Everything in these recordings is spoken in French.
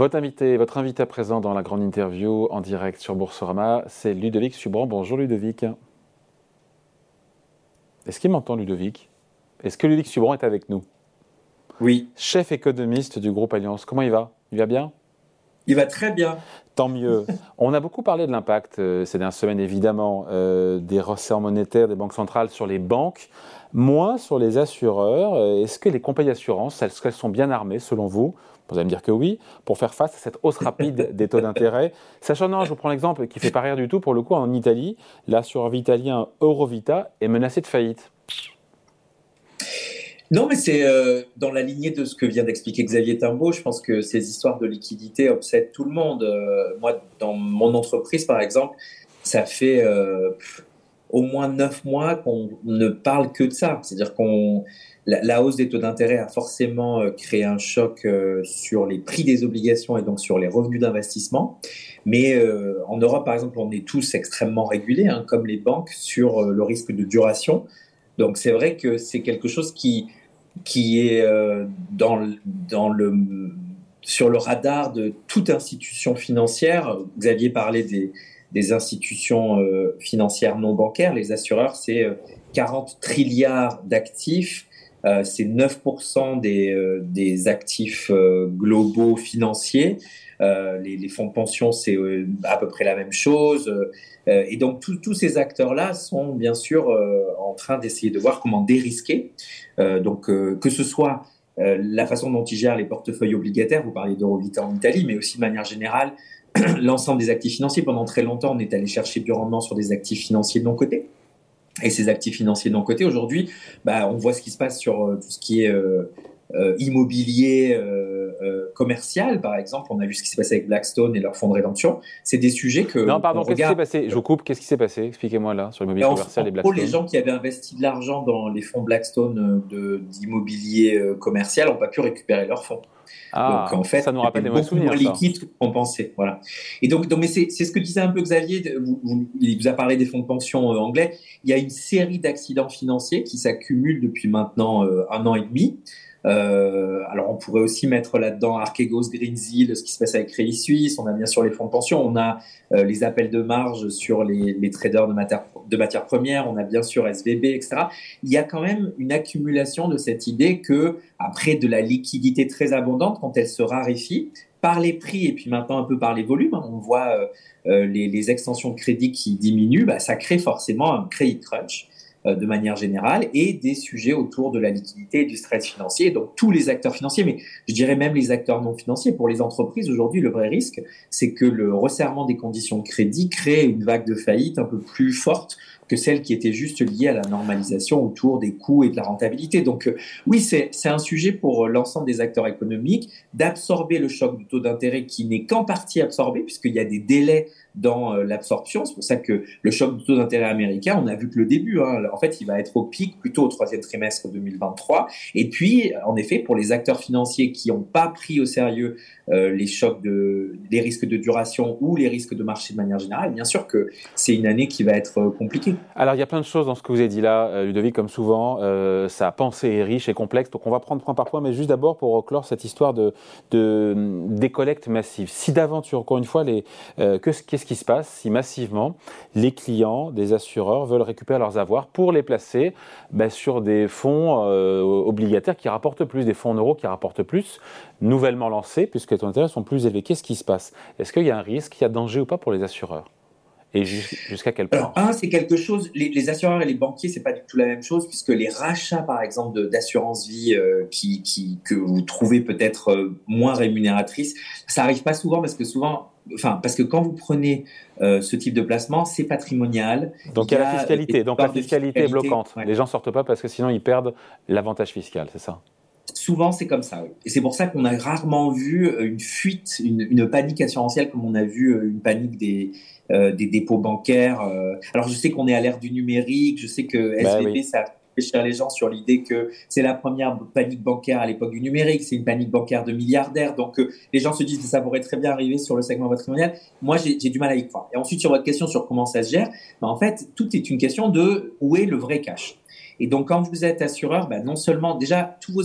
Votre invité, votre invité à présent dans la grande interview en direct sur Boursorama, c'est Ludovic Subran. Bonjour Ludovic. Est-ce qu'il m'entend Ludovic? Est-ce que Ludovic Subran est avec nous? Oui. Chef économiste du groupe Alliance. Comment il va? Il va bien? Il va très bien. Tant mieux. On a beaucoup parlé de l'impact euh, ces dernières semaines, évidemment, euh, des resserts monétaires des banques centrales sur les banques, moins sur les assureurs. Euh, est-ce que les compagnies d'assurance, est-ce qu'elles sont bien armées, selon vous? Vous allez me dire que oui, pour faire face à cette hausse rapide des taux d'intérêt. Sachant, non, je vous prends l'exemple qui fait pas rire du tout, pour le coup, en Italie, l'assureur italien Eurovita est menacé de faillite. Non, mais c'est euh, dans la lignée de ce que vient d'expliquer Xavier Timbaud. Je pense que ces histoires de liquidité obsèdent tout le monde. Euh, moi, dans mon entreprise, par exemple, ça fait euh, au moins neuf mois qu'on ne parle que de ça. C'est-à-dire qu'on la, hausse des taux d'intérêt a forcément créé un choc sur les prix des obligations et donc sur les revenus d'investissement. Mais en Europe, par exemple, on est tous extrêmement régulés, hein, comme les banques, sur le risque de duration. Donc c'est vrai que c'est quelque chose qui qui est euh, dans, dans le, sur le radar de toute institution financière. Xavier parlait des, des institutions euh, financières non bancaires. Les assureurs, c'est 40 euh, trilliards d'actifs. C'est 9% des, des actifs globaux financiers. Les, les, fonds de pension, c'est à peu près la même chose. et donc, tous ces acteurs-là sont bien sûr en train d'essayer de voir comment dérisquer. Euh, donc, euh, que ce soit euh, la façon dont ils gèrent les portefeuilles obligataires, vous parlez d'Eurovita en Italie, mais aussi de manière générale, l'ensemble des actifs financiers. Pendant très longtemps, on est allé chercher du rendement sur des actifs financiers de non cotés. Et ces actifs financiers de non cotés, aujourd'hui, bah, on voit ce qui se passe sur tout ce qui est euh, immobilier euh, euh, commercial, par exemple. On a vu ce qui s'est passé avec Blackstone et leur fonds de rédemption. C'est des sujets que. Non, pardon, qu'est-ce qui s'est passé? Je vous coupe, qu'est-ce qui s'est passé? Expliquez-moi là, sur l'immobilier commercial et Blackstone. les gens qui avaient investi de l'argent dans les fonds Blackstone d'immobilier commercial n'ont pas pu récupérer leurs fonds. Ah, donc en fait, ça nous rappelle des beaucoup moins liquides qu'on pensait. Voilà. Et donc, donc mais c'est ce que disait un peu Xavier. il vous a parlé des fonds de pension anglais. Il y a une série d'accidents financiers qui s'accumulent depuis maintenant un an et demi. Euh, alors on pourrait aussi mettre là-dedans Archegos, Greensill, ce qui se passe avec Crédit Suisse. On a bien sûr les fonds de pension, on a euh, les appels de marge sur les, les traders de, matière, de matières premières, on a bien sûr SVB, etc. Il y a quand même une accumulation de cette idée que après de la liquidité très abondante, quand elle se raréfie par les prix et puis maintenant un peu par les volumes, hein, on voit euh, euh, les, les, extensions de crédit qui diminuent, bah, ça crée forcément un credit crunch. Euh, de manière générale et des sujets autour de la liquidité et du stress financier. Donc tous les acteurs financiers, mais je dirais même les acteurs non financiers. Pour les entreprises, aujourd'hui, le vrai risque, c'est que le resserrement des conditions de crédit crée une vague de faillite un peu plus forte que celle qui était juste liée à la normalisation autour des coûts et de la rentabilité. Donc euh, oui, c'est un sujet pour l'ensemble des acteurs économiques d'absorber le choc du taux d'intérêt qui n'est qu'en partie absorbé, puisqu'il y a des délais dans euh, l'absorption. C'est pour ça que le choc du taux d'intérêt américain, on a vu que le début, hein, en fait, il va être au pic plutôt au troisième trimestre 2023. Et puis, en effet, pour les acteurs financiers qui n'ont pas pris au sérieux euh, les chocs de, les risques de duration ou les risques de marché de manière générale, bien sûr que c'est une année qui va être euh, compliquée. Alors, il y a plein de choses dans ce que vous avez dit là, Ludovic, comme souvent. sa pensée est riche et complexe, donc on va prendre point par point. Mais juste d'abord pour clore cette histoire de, de décollecte massive. Si d'aventure, encore une fois, les, que, qu'est-ce qui se passe si massivement les clients des assureurs veulent récupérer leurs avoirs pour les placer ben, sur des fonds euh, obligataires qui rapportent plus, des fonds en euros qui rapportent plus, nouvellement lancés, puisque les taux d'intérêt sont plus élevés. Qu'est-ce qui se passe? Est-ce qu'il y a un risque, il y a danger ou pas pour les assureurs? Et jusqu'à quel point? un, c'est quelque chose. Les, assureurs et les banquiers, c'est pas du tout la même chose, puisque les rachats, par exemple, d'assurance vie euh, qui, qui, que vous trouvez peut-être euh, moins rémunératrices, ça arrive pas souvent parce que souvent, enfin, parce que quand vous prenez euh, ce type de placement, c'est patrimonial. Donc il y a, la fiscalité. Donc la fiscalité, est bloquante. Les gens sortent pas parce que sinon ils perdent l'avantage fiscal, c'est ça? Souvent, c'est comme ça. Et c'est pour ça qu'on a rarement vu une fuite, une, une, panique assurantielle comme on a vu une panique des, des dépôts bancaires. Euh. alors je sais qu'on est à l'ère du numérique, je sais que SVB, bah ça réfléchir les gens sur l'idée que c'est la première panique bancaire à l'époque du numérique, c'est une panique bancaire de milliardaires. Donc euh, les gens se disent que ça pourrait très bien arriver sur le segment patrimonial. Moi, j'ai du mal à y croire. Et ensuite, sur votre question sur comment ça se gère, ben, en fait, tout est une question de où est le vrai cash. Et donc, quand vous êtes assureur, ben, non seulement déjà tous vos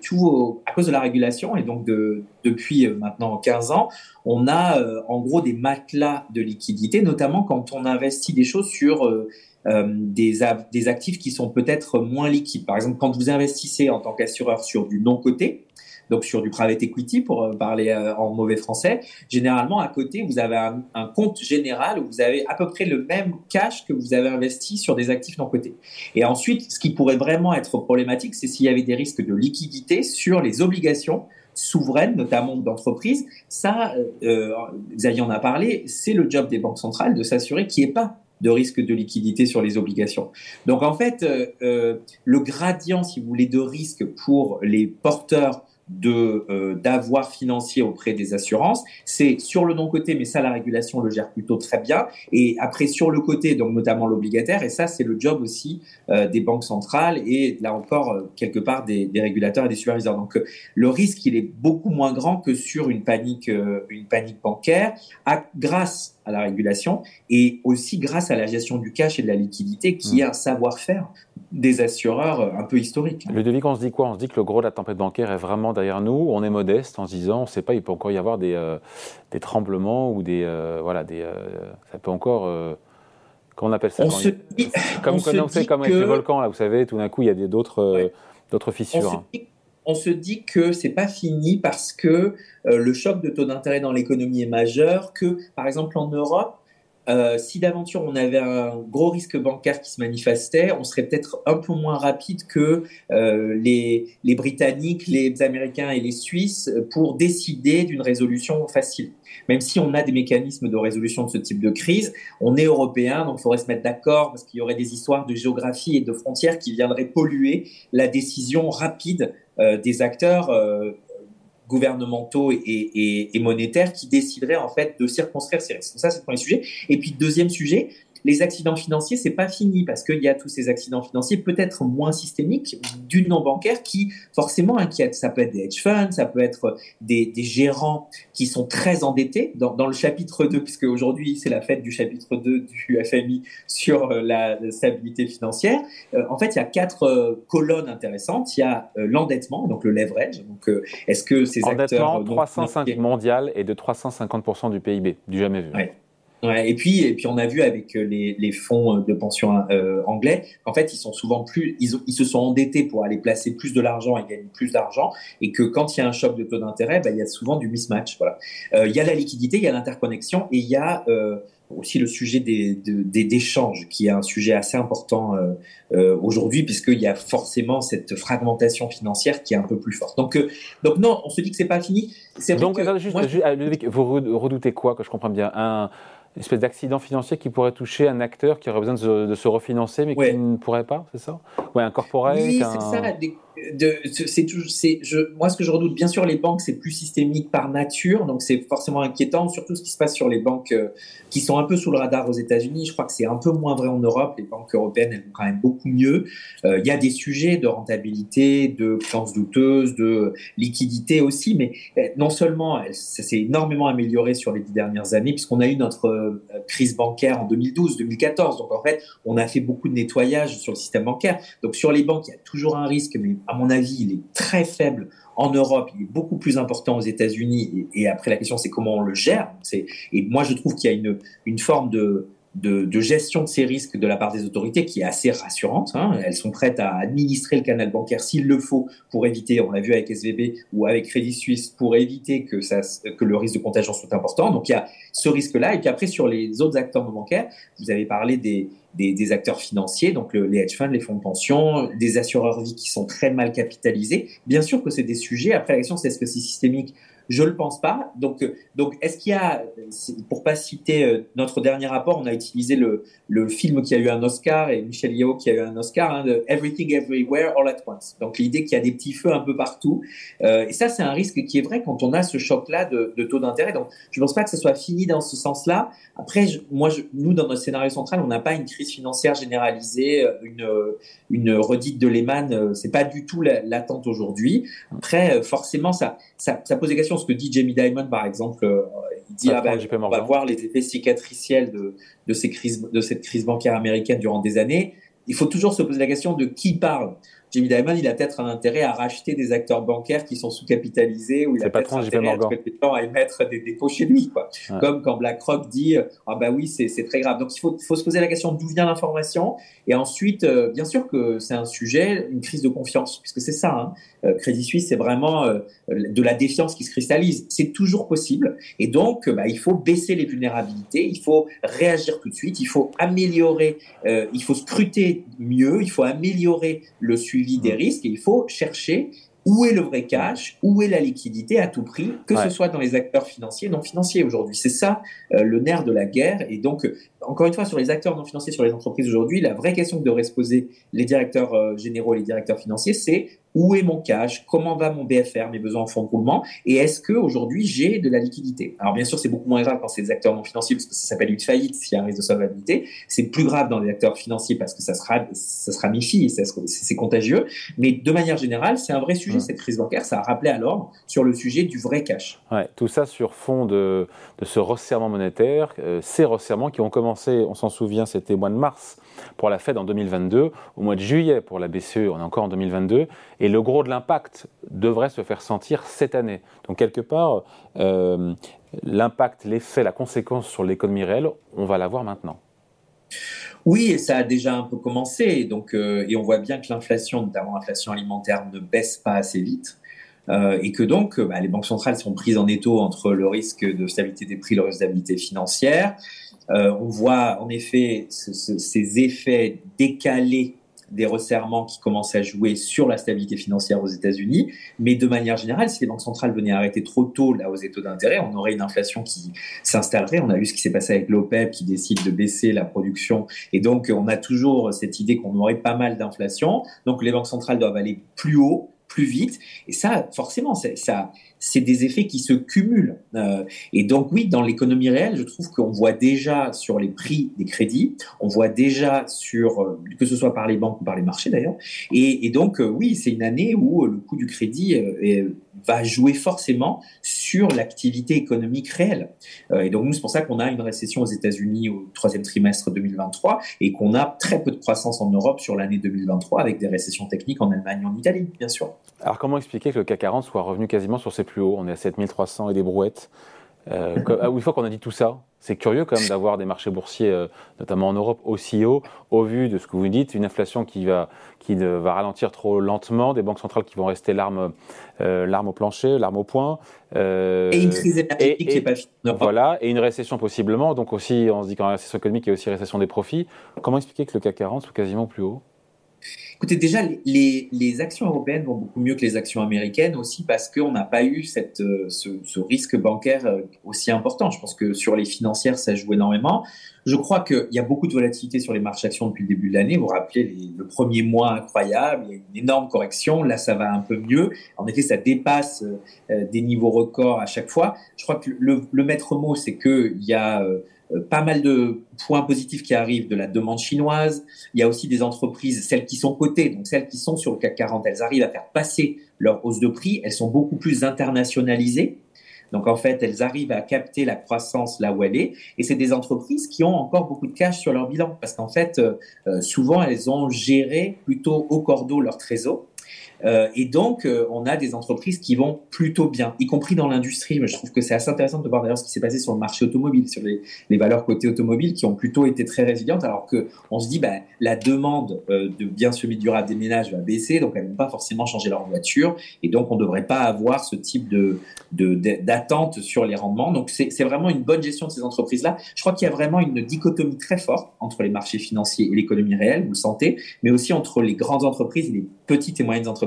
tous à cause de la régulation et donc de, depuis euh, maintenant 15 ans, on a euh, en gros des matelas de liquidité, notamment quand on investit des choses sur euh, des, des actifs qui sont peut-être moins liquides. Par exemple, quand vous investissez en tant qu'assureur sur du non coté, donc sur du private equity pour euh, parler euh, en mauvais français. Généralement, à côté, vous avez un, compte général où vous avez à peu près le même cash que vous avez investi sur des actifs non cotés. Et ensuite, ce qui pourrait vraiment être problématique, c'est s'il y avait des risques de liquidité sur les obligations souveraines, notamment d'entreprises. Ça, euh, Xavier en a parlé, c'est le job des banques centrales de s'assurer qu'il n'y ait pas de risque de liquidité sur les obligations. Donc en fait, le gradient, si vous voulez, de risque pour les porteurs de euh, d'avoir financier auprès des assurances. C'est sur le non côté, mais ça la régulation le gère plutôt très bien. Et après sur le côté, donc notamment l'obligataire, et ça c'est le job aussi euh, des banques centrales et là encore euh, quelque part des, des, régulateurs et des superviseurs. Donc le risque il est beaucoup moins grand que sur une panique une panique bancaire, à, grâce à la régulation et aussi grâce à la gestion du cash et de la liquidité qui mmh. est un savoir-faire des assureurs un peu historiques. Le devis, on se dit quoi? On se dit que le gros de la tempête bancaire est vraiment derrière nous. On est modeste en se disant, on ne sait pas, il peut encore y avoir des, euh, des tremblements ou des. Euh, voilà, des, euh, ça peut encore. comment on appelle ça on se dit, Comme on, sait, comme avec les volcans, là, vous savez, tout d'un coup, il y a d'autres d'autres fissures. On se, dit, que c'est pas fini parce que le choc de taux d'intérêt dans l'économie est majeur, que par exemple en Europe, euh, si d'aventure on avait un gros risque bancaire qui se manifestait, on serait peut-être un peu moins rapide que euh, les, les, Britanniques, les Américains et les Suisses pour décider d'une résolution facile. Même si on a des mécanismes de résolution de ce type de crise, on est européen, donc il faudrait se mettre d'accord parce qu'il y aurait des histoires de géographie et de frontières qui viendraient polluer la décision rapide euh, des acteurs euh, gouvernementaux et, monétaires qui décideraient en fait de circonscrire ces risques. Ça, c'est le premier sujet. Et puis, deuxième sujet, les accidents financiers, c'est pas fini parce qu'il y a tous ces accidents financiers peut-être moins systémiques du non bancaire qui forcément inquiètent. Ça peut être des hedge funds, ça peut être des, gérants qui sont très endettés. Dans, le chapitre 2, puisque aujourd'hui c'est la fête du chapitre 2 du FMI sur euh, la stabilité financière, euh, en fait il y a quatre euh, colonnes intéressantes. Il y a l'endettement, donc le leverage. Donc est-ce que ces acteurs... 305 mondial et de 350% du PIB, du jamais vu. Ouais, et puis, et puis on a vu avec euh, les, les fonds de pension euh, anglais qu'en fait ils sont souvent plus, ils, ils, se sont endettés pour aller placer plus de l'argent et gagner plus d'argent, et que quand il y a un choc de taux d'intérêt, bah, il y a souvent du mismatch. Voilà. Euh, il y a la liquidité, il y a l'interconnexion, et il y a euh, aussi le sujet des, des, d'échanges, qui est un sujet assez important euh, euh, aujourd'hui, puisqu'il y a forcément cette fragmentation financière qui est un peu plus forte. Donc, donc non, on se dit que c'est pas fini. Donc, juste, vous redoutez quoi, que je comprends bien? Un une espèce d'accident financier qui pourrait toucher un acteur qui aurait besoin de se, refinancer, mais qui ne pourrait pas, c'est ça? Ouais, un corporate. Oui, c'est ça c'est c'est je moi ce que je redoute bien sûr les banques c'est plus systémique par nature donc c'est forcément inquiétant surtout ce qui se passe sur les banques euh, qui sont un peu sous le radar aux États-Unis. Je crois que c'est un peu moins vrai en Europe. Les banques européennes elles vont quand même beaucoup mieux. Euh, il y a des sujets de rentabilité de créances douteuses de liquidité aussi mais euh, non seulement ça s'est énormément amélioré sur les dix dernières années puisqu'on a eu notre crise bancaire en 2012 2014 donc en fait on a fait beaucoup de nettoyage sur le système bancaire. Donc sur les banques il y a toujours un risque mais à mon avis, il est très faible en Europe, il est beaucoup plus important aux États-Unis. Et, après, la question, c'est comment on le gère. Et moi, je trouve qu'il y a une, une forme de, de, gestion de ces risques de la part des autorités qui est assez rassurante. Hein. Elles sont prêtes à administrer le canal bancaire s'il le faut pour éviter, on l'a vu avec SVB ou avec Crédit Suisse, pour éviter que, ça, que le risque de contagion soit important. Donc il y a ce risque-là. Et puis après, sur les autres acteurs bancaires, vous avez parlé des, des, acteurs financiers, donc les hedge funds, les fonds de pension, des assureurs vie qui sont très mal capitalisés. Bien sûr que c'est des sujets. Après, la question, c'est est-ce que c'est systémique Je le pense pas. Donc, euh, donc est-ce qu'il y a, pour pas citer euh, notre dernier rapport, on a utilisé le, le film qui a eu un Oscar et Michel Yeo qui a eu un Oscar, hein, de Everything Everywhere All at Once. Donc l'idée qu'il y a des petits feux un peu partout. Euh, et ça, c'est un risque qui est vrai quand on a ce choc-là de, taux d'intérêt. Donc je pense pas que ce soit fini dans ce sens-là. Après, moi, nous, dans notre scénario central, on n'a pas une crise financière généralisée, une, une redite de Lehman. C'est pas du tout l'attente aujourd'hui. Après, forcément, ça, ça pose des questions. Ce que dit Jamie Dimon, par exemple, euh, il dit ah ben, on va voir les effets cicatriciels de, de, ces crises, de cette crise bancaire américaine durant des années. Il faut toujours se poser la question de qui parle. Jimmy Dimon, il a peut-être un intérêt à racheter des acteurs bancaires qui sont sous-capitalisés ou il a peut-être intérêt à, à émettre des dépôts chez lui. Quoi. Comme quand BlackRock dit Ah bah oui, c'est très grave. Donc il faut, faut se poser la question d'où vient l'information. Et ensuite, euh, bien sûr que c'est un sujet, une crise de confiance, puisque c'est ça. Hein. Euh, Crédit Suisse, c'est vraiment euh, de la défiance qui se cristallise. C'est toujours possible. Et donc, bah, il faut baisser les vulnérabilités, il faut réagir tout de suite, il faut améliorer, il faut scruter mieux, il faut améliorer le suivi des mmh. risques et il faut chercher où est le vrai cash, où est la liquidité à tout prix, que ce soit dans les acteurs financiers non financiers aujourd'hui. C'est ça le nerf de la guerre. Et donc, encore une fois, sur les acteurs non financiers, sur les entreprises aujourd'hui, la vraie question que devraient se poser les directeurs généraux et les directeurs financiers, c'est où est mon cash, comment va mon BFR, mes besoins en fonds de roulement, et est-ce que aujourd'hui j'ai de la liquidité? Alors bien sûr, c'est beaucoup moins grave quand c'est des acteurs non financiers parce que ça s'appelle une faillite s'il y a un risque de solvabilité. C'est plus grave dans les acteurs financiers parce que ça sera ça sera mi-fi et c'est contagieux. Mais de manière générale, c'est un vrai sujet cette crise bancaire. Ça a rappelé à l'ordre sur le sujet du vrai cash. Ouais, tout ça sur fond de, de ce resserrement monétaire, euh, ces resserrements qui ont commencé, on s'en souvient, c'était au mois de mars pour la Fed en 2022, au mois de juillet pour la BCE, on est encore en 2022, et le gros de l'impact devrait se faire sentir cette année. Donc quelque part, euh, l'impact, l'effet, la conséquence sur l'économie réelle, on va l'avoir maintenant. Oui, et ça a déjà un peu commencé. Donc, euh, et on voit bien que l'inflation, notamment l'inflation alimentaire, ne baisse pas assez vite. Euh, et que donc, bah, les banques centrales sont prises en étau entre le risque de stabilité des prix et le risque de stabilité financière. On voit en effet ces effets décalés des resserrements qui commencent à jouer sur la stabilité financière aux États-Unis. Mais de manière générale, si les banques centrales venaient arrêter trop tôt la hausse des taux d'intérêt, on aurait une inflation qui s'installerait. On a vu ce qui s'est passé avec l'OPEP qui décide de baisser la production. Et donc, on a toujours cette idée qu'on aurait pas mal d'inflation. Donc, les banques centrales doivent aller plus haut plus vite. Et ça, forcément, ça, c'est des effets qui se cumulent. Euh, et donc oui, dans l'économie réelle, je trouve qu'on voit déjà sur les prix des crédits, on voit déjà sur, euh, que ce soit par les banques ou par les marchés d'ailleurs. Et, donc euh, oui, c'est une année où le coût du crédit va jouer forcément sur l'activité économique réelle. et donc nous, c'est pour ça qu'on a une récession aux États-Unis au troisième trimestre 2023 et qu'on a très peu de croissance en Europe sur l'année 2023 avec des récessions techniques en Allemagne et en Italie, bien sûr. Alors comment expliquer que le CAC 40 soit revenu quasiment sur ses plus hauts On est à 7300 et des brouettes. Euh, une fois qu'on a dit tout ça, c'est curieux quand même d'avoir des marchés boursiers, euh, notamment en Europe, aussi hauts, au vu de ce que vous dites, une inflation qui va, qui va ralentir trop lentement, des banques centrales qui vont rester l'arme euh, au plancher, l'arme au poing. Euh, et une crise énergétique qui n'est pas finie. Voilà, et une récession possiblement. Donc aussi, on se dit qu'en récession économique, il y a aussi récession des profits. Comment expliquer que le CAC 40 soit quasiment plus haut? Écoutez, déjà, les, les, actions européennes vont beaucoup mieux que les actions américaines aussi parce qu'on n'a pas eu cette, euh, ce, ce, risque bancaire euh, aussi important. Je pense que sur les financières, ça joue énormément. Je crois qu'il y a beaucoup de volatilité sur les marchés actions depuis le début de l'année. Vous vous rappelez le premier mois incroyable, il y a une énorme correction. Là, ça va un peu mieux. En effet, ça dépasse euh, des niveaux records à chaque fois. Je crois que le, le maître mot, c'est qu'il y a pas mal de points positifs qui arrivent de la demande chinoise. Il y a aussi des entreprises, celles qui sont cotées, donc celles qui sont sur le CAC 40, elles arrivent à faire passer leur hausse de prix. Elles sont beaucoup plus internationalisées. Donc en fait, elles arrivent à capter la croissance là où elle est. Et c'est des entreprises qui ont encore beaucoup de cash sur leur bilan parce qu'en fait, euh, euh, souvent, elles ont géré plutôt au cordeau leur trésor. Euh, et donc, euh, on a des entreprises qui vont plutôt bien, y compris dans l'industrie. Mais je trouve que c'est assez intéressant de voir d'ailleurs ce qui s'est passé sur le marché automobile, sur les, valeurs côté automobile qui ont plutôt été très résilientes, alors que on se dit, bah, la demande euh, de biens semi-durables des ménages va baisser, donc elles ne vont pas forcément changer leur voiture, et donc on ne devrait pas avoir ce type de d'attente sur les rendements. Donc c'est vraiment une bonne gestion de ces entreprises-là. Je crois qu'il y a vraiment une dichotomie très forte entre les marchés financiers et l'économie réelle, vous le sentez, mais aussi entre les grandes entreprises et les petites et moyennes entreprises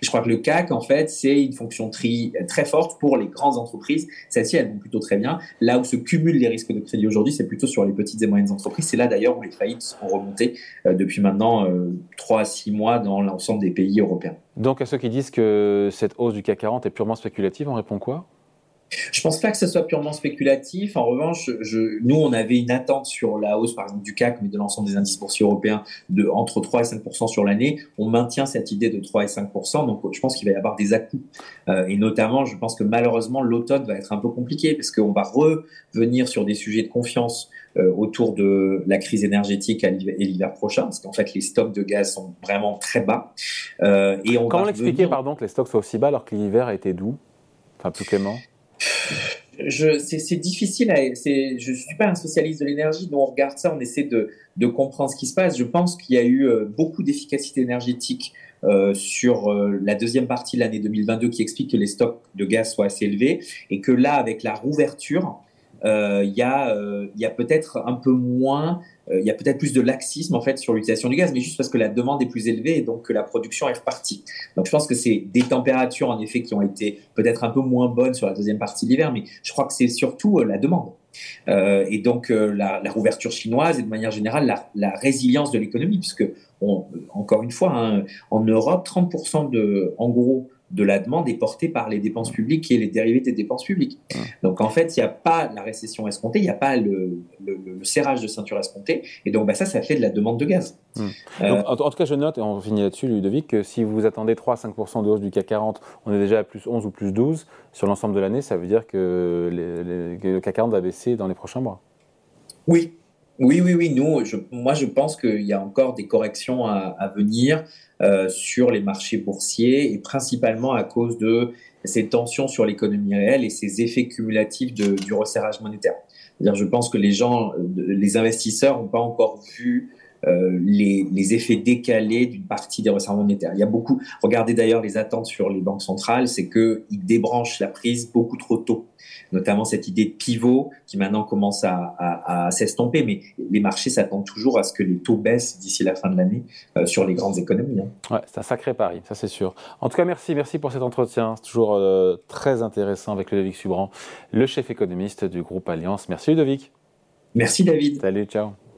je crois que le CAC, en fait, c'est une fonction tri, très forte pour les grandes entreprises. Celles-ci, elles vont plutôt très bien. Là où se cumulent les risques de crédit aujourd'hui, c'est plutôt sur les petites et moyennes entreprises. C'est là d'ailleurs où les faillites sont remontées euh, depuis maintenant euh, 3 à 6 mois dans l'ensemble des pays européens. Donc à ceux qui disent que cette hausse du CAC 40 est purement spéculative, on répond quoi? Je pense pas que ce soit purement spéculatif. En revanche, je, nous, on avait une attente sur la hausse, par exemple, du CAC, mais de l'ensemble des indices boursiers européens, de entre 3 et 5% sur l'année. On maintient cette idée de 3 et 5 donc je pense qu'il va y avoir des à-coups. Euh, et notamment, je pense que malheureusement, l'automne va être un peu compliqué, parce qu'on va revenir sur des sujets de confiance euh, autour de la crise énergétique et l'hiver prochain, parce qu'en fait, les stocks de gaz sont vraiment très bas. Euh, et on Comment expliquer, pardon, que les stocks soient aussi bas alors que l'hiver a été doux, enfin plus clément? C'est difficile. À, je ne suis pas un spécialiste de l'énergie, donc on regarde ça, on essaie de, de comprendre ce qui se passe. Je pense qu'il y a eu euh, beaucoup d'efficacité énergétique euh, sur euh, la deuxième partie de l'année 2022 qui explique que les stocks de gaz soient assez élevés et que là, avec la rouverture, il y a, y a peut-être un peu moins euh, il y a peut-être plus de laxisme en fait sur l'utilisation du gaz, mais juste parce que la demande est plus élevée et donc que la production est repartie. Donc je pense que c'est des températures en effet qui ont été peut-être un peu moins bonnes sur la deuxième partie de l'hiver, mais je crois que c'est surtout euh, la demande. Euh, et donc la, rouverture chinoise et de manière générale la, résilience de l'économie, puisque encore une fois, hein, en Europe, 30% de, en gros, de la demande est portée par les dépenses publiques et les dérivés des dépenses publiques. Donc en fait, il n'y a pas la récession escomptée, il n'y a pas le, serrage de ceinture escompté, et donc bah, ça, ça fait de la demande de gaz. Euh, en, tout cas, je note, et on finit là-dessus, Ludovic, que si vous attendez 3-5% de hausse du CAC 40, on est déjà à plus 11 ou plus 12 sur l'ensemble de l'année, ça veut dire que, le CAC 40 va baisser dans les prochains mois. Oui, oui, oui, oui. Nous, moi, je pense qu'il y a encore des corrections à, venir euh, sur les marchés boursiers et principalement à cause de ces tensions sur l'économie réelle et ces effets cumulatifs du resserrage monétaire. -dire, je pense que les gens, les investisseurs n'ont pas encore vu euh, les, effets décalés d'une partie des resserrements monétaires. Il y a beaucoup, regardez d'ailleurs les attentes sur les banques centrales, c'est qu'ils débranchent la prise beaucoup trop tôt, notamment cette idée de pivot qui maintenant commence à, s'estomper, mais les marchés s'attendent toujours à ce que les taux baissent d'ici la fin de l'année euh, sur les grandes économies. Hein. Ouais, c'est un sacré pari, ça c'est sûr. En tout cas, merci, merci pour cet entretien, c'est toujours euh, très intéressant avec Ludovic Subran, le chef économiste du groupe Alliance. Merci Ludovic. Merci David. Salut, ciao.